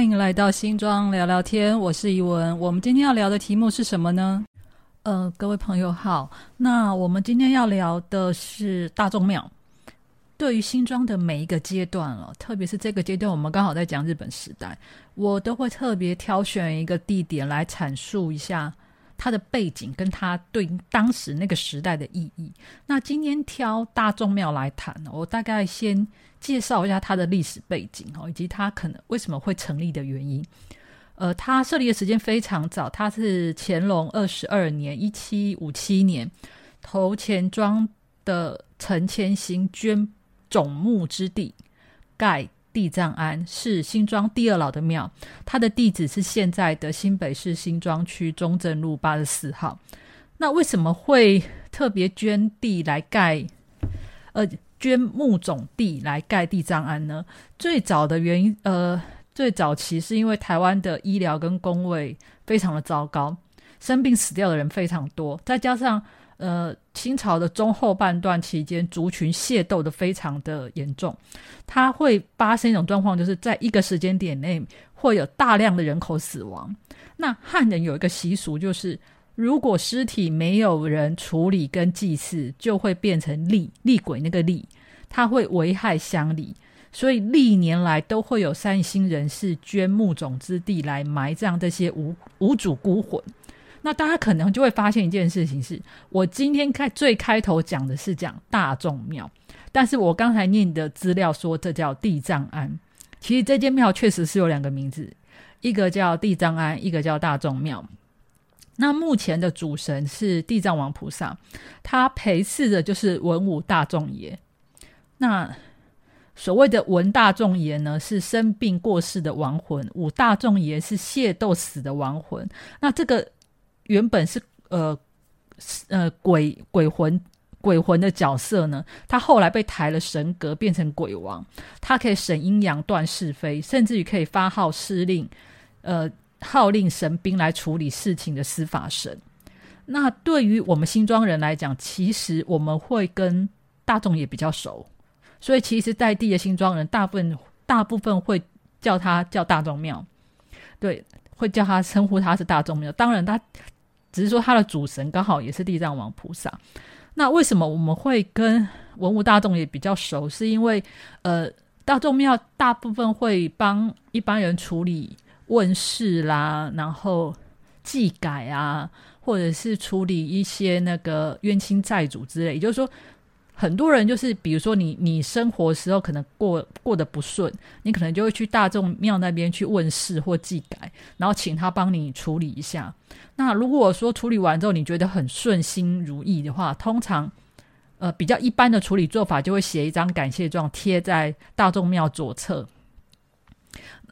欢迎来到新庄聊聊天，我是怡文。我们今天要聊的题目是什么呢？呃，各位朋友好，那我们今天要聊的是大众庙。对于新庄的每一个阶段了，特别是这个阶段，我们刚好在讲日本时代，我都会特别挑选一个地点来阐述一下它的背景跟它对当时那个时代的意义。那今天挑大众庙来谈，我大概先介绍一下它的历史背景哦，以及它可能为什么会成立的原因。呃，它设立的时间非常早，它是乾隆二十二年（一七五七年）头前庄的陈千兴捐。总墓之地，盖地藏庵，是新庄第二老的庙。它的地址是现在的新北市新庄区中正路八十四号。那为什么会特别捐地来盖？呃，捐墓种地来盖地藏庵呢？最早的原因，呃，最早期是因为台湾的医疗跟工位非常的糟糕，生病死掉的人非常多，再加上。呃，清朝的中后半段期间，族群械斗的非常的严重，它会发生一种状况，就是在一个时间点内会有大量的人口死亡。那汉人有一个习俗，就是如果尸体没有人处理跟祭祀，就会变成厉厉鬼那个厉，它会危害乡里，所以历年来都会有善心人士捐墓种之地来埋葬这些无无主孤魂。那大家可能就会发现一件事情是，我今天开最开头讲的是讲大众庙，但是我刚才念的资料说这叫地藏庵，其实这间庙确实是有两个名字，一个叫地藏庵，一个叫大众庙。那目前的主神是地藏王菩萨，他陪侍的就是文武大众爷。那所谓的文大众爷呢，是生病过世的亡魂；武大众爷是械斗死的亡魂。那这个。原本是呃呃鬼鬼魂鬼魂的角色呢，他后来被抬了神格，变成鬼王。他可以审阴阳、断是非，甚至于可以发号施令，呃号令神兵来处理事情的司法神。那对于我们新庄人来讲，其实我们会跟大众也比较熟，所以其实在地的新庄人大部分大部分会叫他叫大众庙，对，会叫他称呼他是大众庙。当然他。只是说他的主神刚好也是地藏王菩萨。那为什么我们会跟文物大众也比较熟？是因为呃，大众庙大部分会帮一般人处理问世啦，然后祭改啊，或者是处理一些那个冤亲债主之类。也就是说。很多人就是，比如说你你生活时候可能过过得不顺，你可能就会去大众庙那边去问事或祭改，然后请他帮你处理一下。那如果说处理完之后你觉得很顺心如意的话，通常呃比较一般的处理做法就会写一张感谢状贴在大众庙左侧。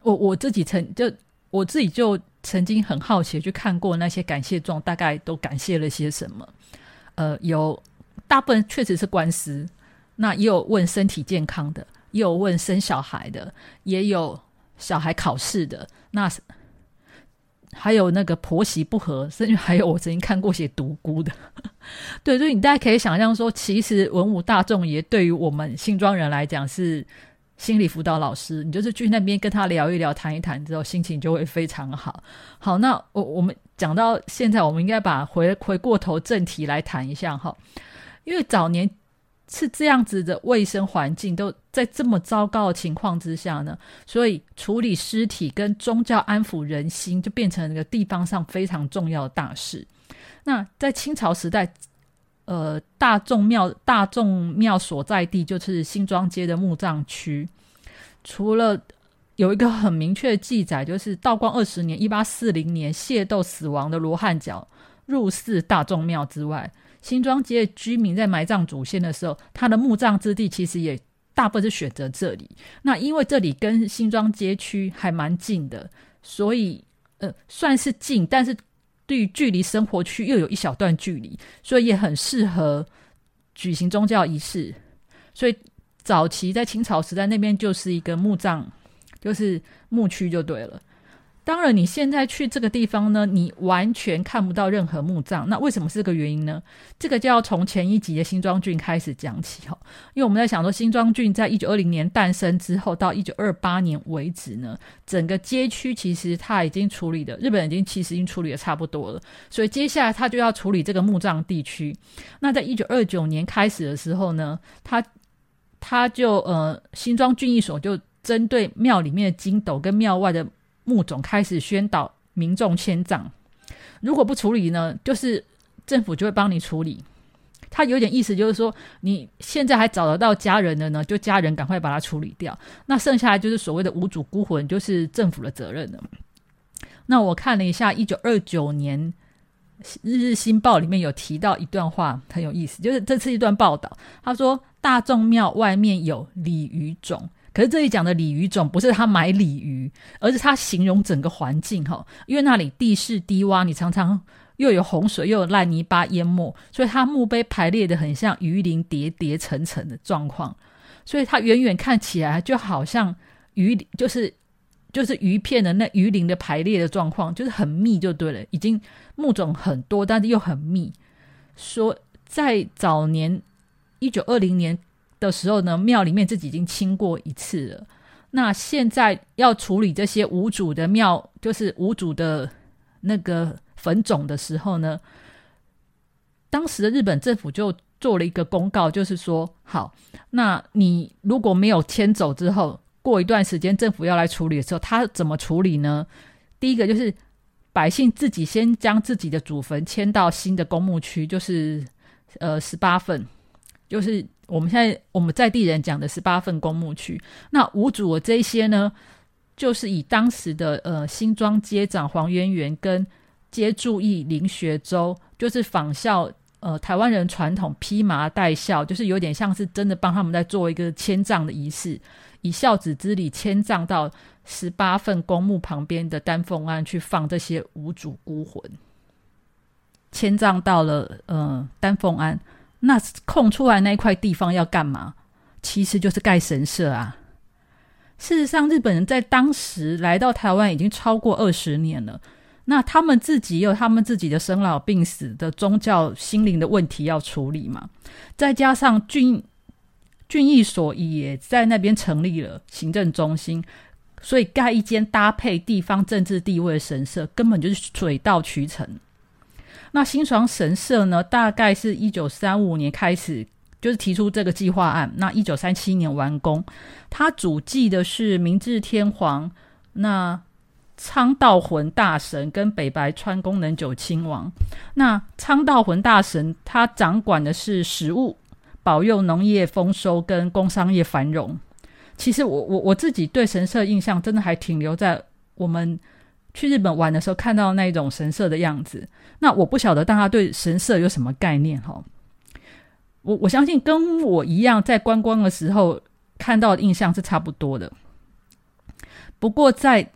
我我自己曾就我自己就曾经很好奇去看过那些感谢状，大概都感谢了些什么？呃，有。大部分确实是官司，那也有问身体健康的，也有问生小孩的，也有小孩考试的，那还有那个婆媳不和，甚至还有我曾经看过写独孤的。对，所以你大家可以想象说，其实文武大众也对于我们新庄人来讲是心理辅导老师，你就是去那边跟他聊一聊、谈一谈之后，心情就会非常好。好，那我我们讲到现在，我们应该把回回过头正题来谈一下哈。因为早年是这样子的卫生环境都在这么糟糕的情况之下呢，所以处理尸体跟宗教安抚人心就变成一个地方上非常重要的大事。那在清朝时代，呃，大众庙大众庙所在地就是新庄街的墓葬区，除了有一个很明确的记载，就是道光二十年（一八四零年）械斗死亡的罗汉脚入祀大众庙之外。新庄街居民在埋葬祖先的时候，他的墓葬之地其实也大部分是选择这里。那因为这里跟新庄街区还蛮近的，所以呃算是近，但是对于距离生活区又有一小段距离，所以也很适合举行宗教仪式。所以早期在清朝时代，那边就是一个墓葬，就是墓区就对了。当然，你现在去这个地方呢，你完全看不到任何墓葬。那为什么是这个原因呢？这个就要从前一集的新庄郡开始讲起哈。因为我们在想说，新庄郡在一九二零年诞生之后，到一九二八年为止呢，整个街区其实它已经处理的，日本已经其实已经处理的差不多了。所以接下来他就要处理这个墓葬地区。那在一九二九年开始的时候呢，他他就呃新庄郡役所就针对庙里面的金斗跟庙外的。墓种开始宣导民众迁葬，如果不处理呢，就是政府就会帮你处理。他有点意思，就是说你现在还找得到家人的呢，就家人赶快把它处理掉。那剩下来就是所谓的无主孤魂，就是政府的责任了。那我看了一下，一九二九年《日日新报》里面有提到一段话，很有意思，就是这次一段报道，他说大众庙外面有鲤鱼种。可是这里讲的鲤鱼种不是他买鲤鱼，而是他形容整个环境哈，因为那里地势低洼，你常常又有洪水又有烂泥巴淹没，所以它墓碑排列的很像鱼鳞叠叠层层的状况，所以它远远看起来就好像鱼就是就是鱼片的那鱼鳞的排列的状况，就是很密就对了，已经墓种很多，但是又很密。说在早年一九二零年。的时候呢，庙里面自己已经清过一次了。那现在要处理这些无主的庙，就是无主的那个坟冢的时候呢，当时的日本政府就做了一个公告，就是说，好，那你如果没有迁走之后，过一段时间政府要来处理的时候，他怎么处理呢？第一个就是百姓自己先将自己的祖坟迁到新的公墓区，就是呃十八份，就是。我们现在我们在地人讲的十八份公墓区，那五组这些呢，就是以当时的呃新庄街长黄渊源跟接注意林学周，就是仿效呃台湾人传统披麻戴孝，就是有点像是真的帮他们在做一个迁葬的仪式，以孝子之礼迁葬到十八份公墓旁边的丹凤庵去放这些五主孤魂，迁葬到了呃丹凤庵。那空出来那一块地方要干嘛？其实就是盖神社啊。事实上，日本人在当时来到台湾已经超过二十年了。那他们自己有他们自己的生老病死的宗教心灵的问题要处理嘛？再加上郡郡役所也在那边成立了行政中心，所以盖一间搭配地方政治地位的神社，根本就是水到渠成。那新床神社呢？大概是一九三五年开始，就是提出这个计划案。那一九三七年完工。它主祭的是明治天皇、那昌道魂大神跟北白川宫能久亲王。那昌道魂大神他掌管的是食物，保佑农业丰收跟工商业繁荣。其实我我我自己对神社印象真的还停留在我们。去日本玩的时候，看到那一种神社的样子，那我不晓得大家对神社有什么概念哈。我我相信跟我一样，在观光的时候看到的印象是差不多的。不过在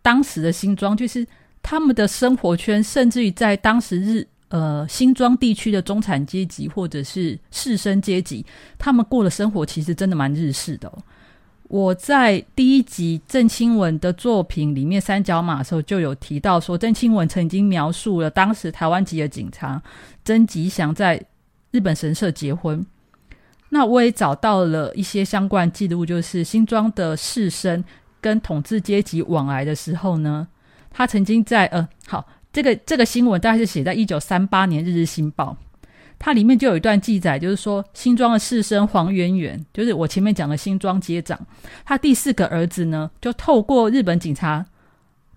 当时的新庄，就是他们的生活圈，甚至于在当时日呃新庄地区的中产阶级或者是士绅阶级，他们过的生活其实真的蛮日式的。我在第一集郑清文的作品里面《三角马》的时候就有提到说，郑清文曾经描述了当时台湾籍的警察曾吉祥在日本神社结婚。那我也找到了一些相关记录，就是新庄的士绅跟统治阶级往来的时候呢，他曾经在呃，好，这个这个新闻大概是写在一九三八年《日日新报》。它里面就有一段记载，就是说新庄的士绅黄圆圆，就是我前面讲的新庄街长，他第四个儿子呢，就透过日本警察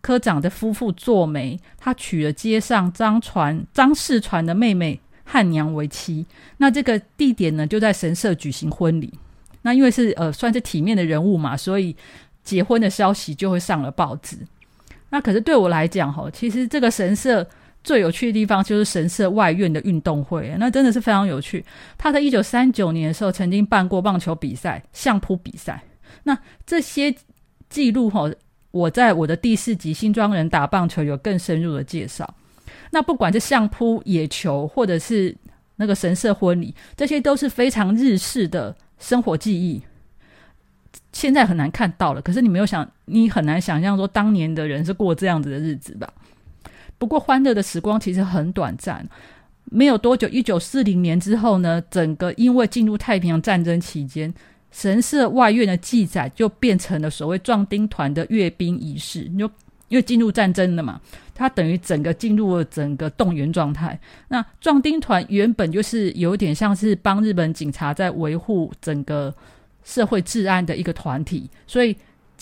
科长的夫妇做媒，他娶了街上张传张世传的妹妹汉娘为妻。那这个地点呢，就在神社举行婚礼。那因为是呃算是体面的人物嘛，所以结婚的消息就会上了报纸。那可是对我来讲，哈，其实这个神社。最有趣的地方就是神社外院的运动会，那真的是非常有趣。他在一九三九年的时候曾经办过棒球比赛、相扑比赛。那这些记录哈，我在我的第四集《新庄人打棒球》有更深入的介绍。那不管是相扑、野球，或者是那个神社婚礼，这些都是非常日式的生活记忆。现在很难看到了。可是你没有想，你很难想象说当年的人是过这样子的日子吧？不过欢乐的时光其实很短暂，没有多久，一九四零年之后呢，整个因为进入太平洋战争期间，神社外院的记载就变成了所谓壮丁团的阅兵仪式，就因为进入战争了嘛，它等于整个进入了整个动员状态。那壮丁团原本就是有点像是帮日本警察在维护整个社会治安的一个团体，所以。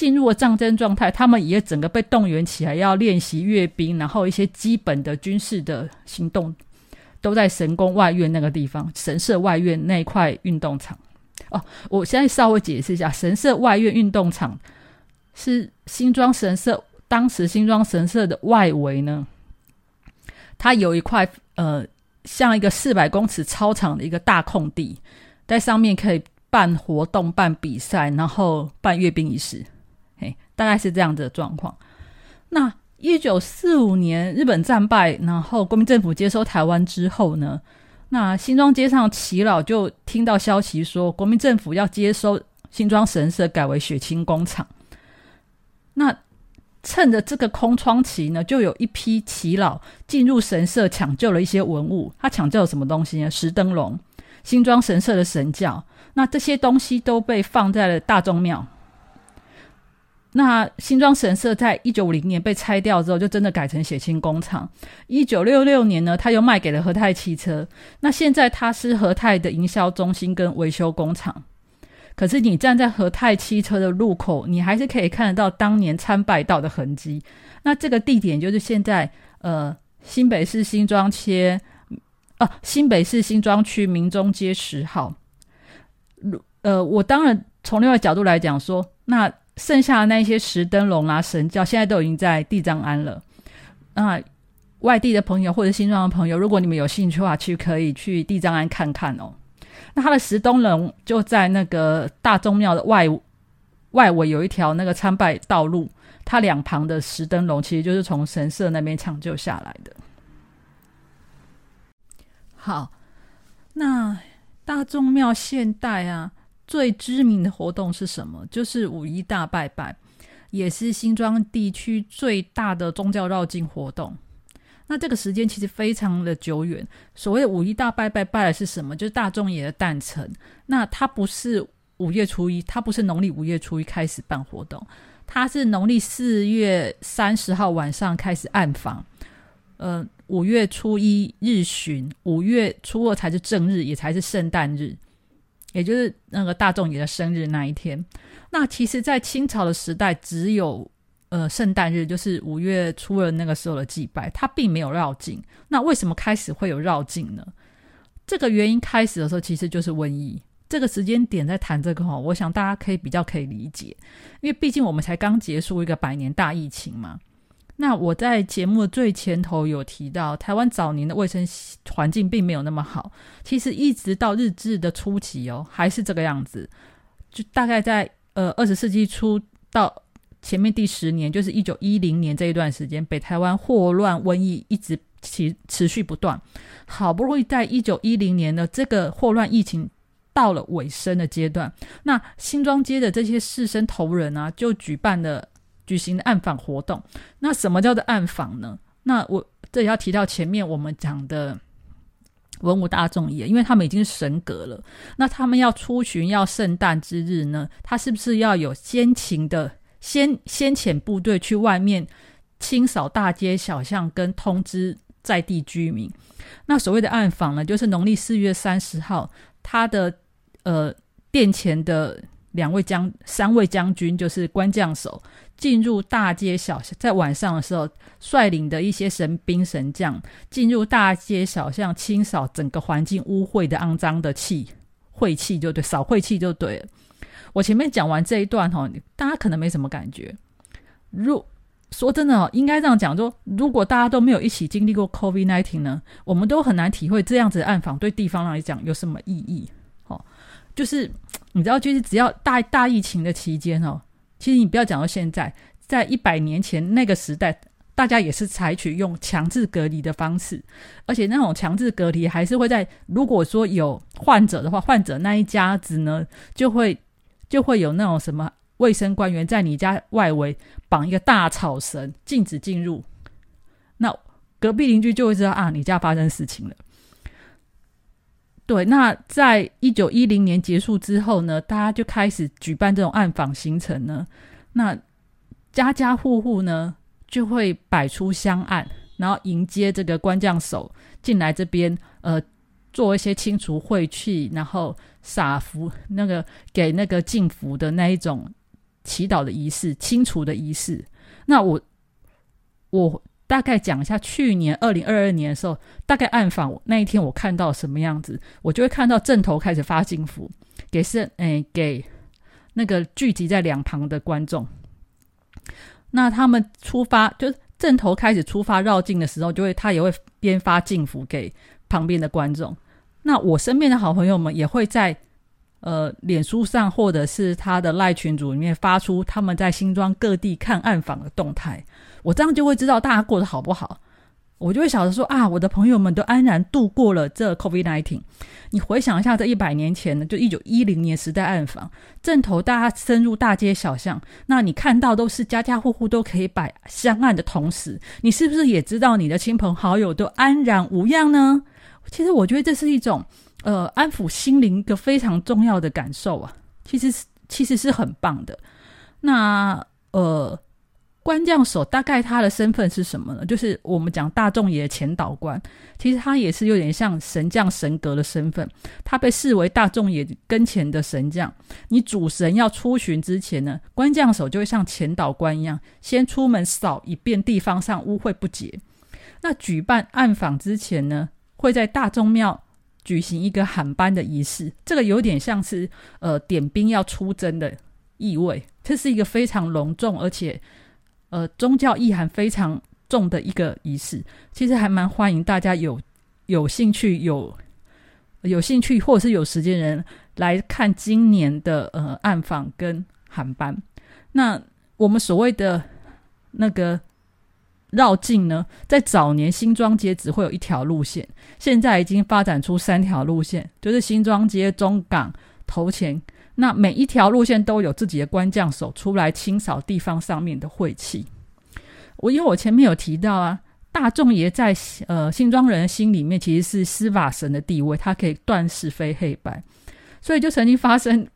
进入了战争状态，他们也整个被动员起来，要练习阅兵，然后一些基本的军事的行动都在神宫外院那个地方，神社外院那一块运动场。哦，我现在稍微解释一下，神社外院运动场是新庄神社当时新庄神社的外围呢，它有一块呃像一个四百公尺操场的一个大空地，在上面可以办活动、办比赛，然后办阅兵仪式。大概是这样子的状况。那一九四五年日本战败，然后国民政府接收台湾之后呢，那新庄街上齐老就听到消息说，国民政府要接收新庄神社，改为血清工厂。那趁着这个空窗期呢，就有一批耆老进入神社抢救了一些文物。他抢救了什么东西呢？石灯笼、新庄神社的神教。那这些东西都被放在了大众庙。那新庄神社在一九五零年被拆掉之后，就真的改成血清工厂。一九六六年呢，他又卖给了和泰汽车。那现在它是和泰的营销中心跟维修工厂。可是你站在和泰汽车的路口，你还是可以看得到当年参拜道的痕迹。那这个地点就是现在呃新北市新庄街啊新北市新庄区民中街十号。呃，我当然从另外角度来讲说，那。剩下的那些石灯笼啊、神教，现在都已经在地藏庵了。那外地的朋友或者新庄的朋友，如果你们有兴趣的话，去可以去地藏庵看看哦。那它的石灯笼就在那个大宗庙的外外围有一条那个参拜道路，它两旁的石灯笼其实就是从神社那边抢救下来的。好，那大众庙现代啊。最知名的活动是什么？就是五一大拜拜，也是新庄地区最大的宗教绕境活动。那这个时间其实非常的久远。所谓的五一大拜拜，拜的是什么？就是大众爷的诞辰。那它不是五月初一，它不是农历五月初一开始办活动，它是农历四月三十号晚上开始暗访。呃，五月初一日巡，五月初二才是正日，也才是圣诞日。也就是那个大众爷的生日那一天，那其实，在清朝的时代，只有呃圣诞日，就是五月初二那个时候的祭拜，它并没有绕境。那为什么开始会有绕境呢？这个原因开始的时候，其实就是瘟疫。这个时间点在谈这个哈，我想大家可以比较可以理解，因为毕竟我们才刚结束一个百年大疫情嘛。那我在节目的最前头有提到，台湾早年的卫生环境并没有那么好。其实一直到日治的初期哦，还是这个样子。就大概在呃二十世纪初到前面第十年，就是一九一零年这一段时间，北台湾霍乱瘟疫一直持持续不断。好不容易在一九一零年的这个霍乱疫情到了尾声的阶段，那新庄街的这些士绅头人啊，就举办了。举行的暗访活动，那什么叫做暗访呢？那我这里要提到前面我们讲的文武大众也，因为他们已经是神格了，那他们要出巡要圣诞之日呢，他是不是要有先秦的先先遣部队去外面清扫大街小巷，跟通知在地居民？那所谓的暗访呢，就是农历四月三十号，他的呃殿前的。两位将三位将军就是官将手进入大街小巷，在晚上的时候率领的一些神兵神将进入大街小巷，清扫整个环境污秽的肮脏的气晦气，就对，扫晦气就对了。我前面讲完这一段哈，大家可能没什么感觉。如说真的哦，应该这样讲，说如果大家都没有一起经历过 COVID nineteen 呢，我们都很难体会这样子的暗访对地方来讲有什么意义。哦，就是。你知道，就是只要大大疫情的期间哦，其实你不要讲到现在，在一百年前那个时代，大家也是采取用强制隔离的方式，而且那种强制隔离还是会在如果说有患者的话，患者那一家子呢就会就会有那种什么卫生官员在你家外围绑一个大草绳，禁止进入。那隔壁邻居就会知道啊，你家发生事情了。对，那在一九一零年结束之后呢，大家就开始举办这种暗访行程呢。那家家户户呢就会摆出香案，然后迎接这个官将手进来这边，呃，做一些清除晦气，然后撒符，那个给那个敬福的那一种祈祷的仪式、清除的仪式。那我我。大概讲一下，去年二零二二年的时候，大概暗访那一天我看到什么样子，我就会看到正头开始发金符给是诶给那个聚集在两旁的观众。那他们出发，就是正头开始出发绕境的时候，就会他也会边发净符给旁边的观众。那我身边的好朋友们也会在呃脸书上或者是他的赖群组里面发出他们在新庄各地看暗访的动态。我这样就会知道大家过得好不好，我就会想着说啊，我的朋友们都安然度过了这 COVID nineteen。你回想一下，这一百年前呢，就一九一零年时代暗访，正头大家深入大街小巷，那你看到都是家家户户都可以摆香案的同时，你是不是也知道你的亲朋好友都安然无恙呢？其实我觉得这是一种呃安抚心灵一个非常重要的感受啊，其实是其实是很棒的。那呃。官将手大概他的身份是什么呢？就是我们讲大众爷前导官，其实他也是有点像神将神格的身份，他被视为大众爷跟前的神将。你主神要出巡之前呢，官将手就会像前导官一样，先出门扫一遍地方上污秽不洁。那举办暗访之前呢，会在大众庙举行一个喊班的仪式，这个有点像是呃点兵要出征的意味。这是一个非常隆重而且。呃，宗教意涵非常重的一个仪式，其实还蛮欢迎大家有有兴趣、有有兴趣或者是有时间人来看今年的呃暗访跟航班。那我们所谓的那个绕境呢，在早年新庄街只会有一条路线，现在已经发展出三条路线，就是新庄街、中港、头前。那每一条路线都有自己的官将手出来清扫地方上面的晦气。我因为我前面有提到啊，大众爷在呃新庄人心里面其实是司法神的地位，他可以断是非黑白，所以就曾经发生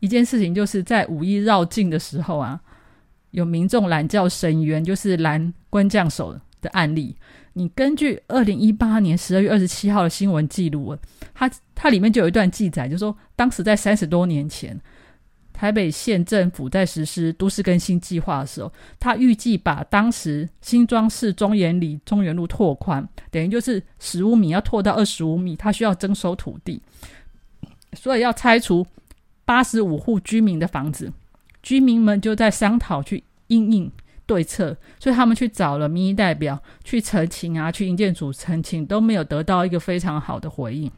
一件事情，就是在五一绕境的时候啊，有民众拦轿申冤，就是拦官将手的案例。你根据二零一八年十二月二十七号的新闻记录，它它里面就有一段记载，就说当时在三十多年前，台北县政府在实施都市更新计划的时候，他预计把当时新庄市中原里中原路拓宽，等于就是十五米要拓到二十五米，他需要征收土地，所以要拆除八十五户居民的房子，居民们就在商讨去应应。对策，所以他们去找了民意代表去澄清啊，去营建组澄清，都没有得到一个非常好的回应。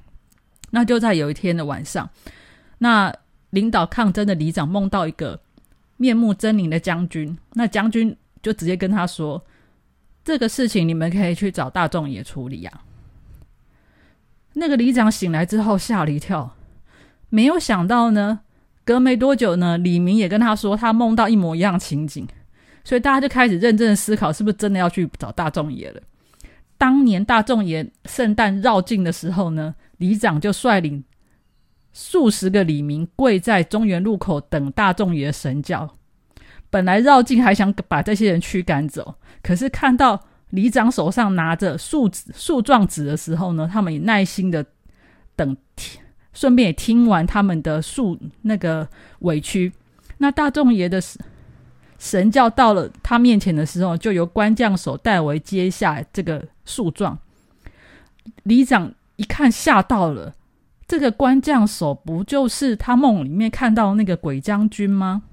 那就在有一天的晚上，那领导抗争的里长梦到一个面目狰狞的将军，那将军就直接跟他说：“这个事情你们可以去找大众也处理啊。”那个里长醒来之后吓了一跳，没有想到呢，隔没多久呢，李明也跟他说他梦到一模一样情景。所以大家就开始认真的思考，是不是真的要去找大众爷了？当年大众爷圣诞绕境的时候呢，里长就率领数十个里民跪在中原路口等大众爷神教。本来绕境还想把这些人驱赶走，可是看到里长手上拿着树纸、树状纸的时候呢，他们也耐心的等，顺便也听完他们的诉那个委屈。那大众爷的。神教到了他面前的时候，就由官将手代为接下这个诉状。里长一看吓到了，这个官将手不就是他梦里面看到那个鬼将军吗？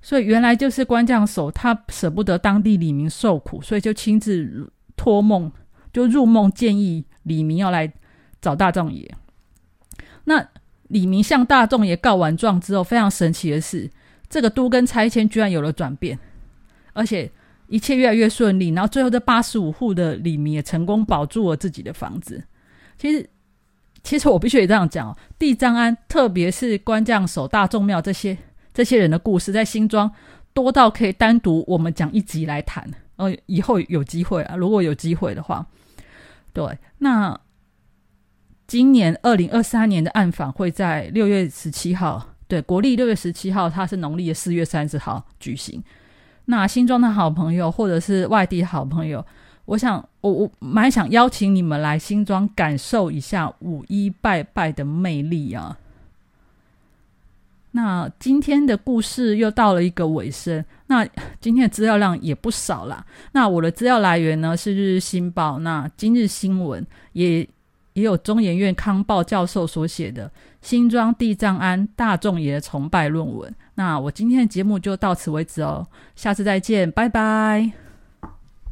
所以原来就是官将手，他舍不得当地李明受苦，所以就亲自托梦，就入梦建议李明要来找大众爷。那李明向大众爷告完状之后，非常神奇的是。这个都跟拆迁居然有了转变，而且一切越来越顺利。然后最后这八十五户的里民也成功保住了自己的房子。其实其实我必须得这样讲哦，地藏庵，特别是关将守大众庙这些这些人的故事，在新庄多到可以单独我们讲一集来谈。呃，以后有机会啊，如果有机会的话，对，那今年二零二三年的暗访会在六月十七号，对，国历六月十七号，它是农历的四月三十号举行。那新庄的好朋友或者是外地好朋友。我想，我我蛮想邀请你们来新庄感受一下五一拜拜的魅力啊。那今天的故事又到了一个尾声，那今天的资料量也不少啦。那我的资料来源呢是日日新报，那今日新闻也也有中研院康报教授所写的《新庄地藏庵大众爷崇拜论文》。那我今天的节目就到此为止哦，下次再见，拜拜。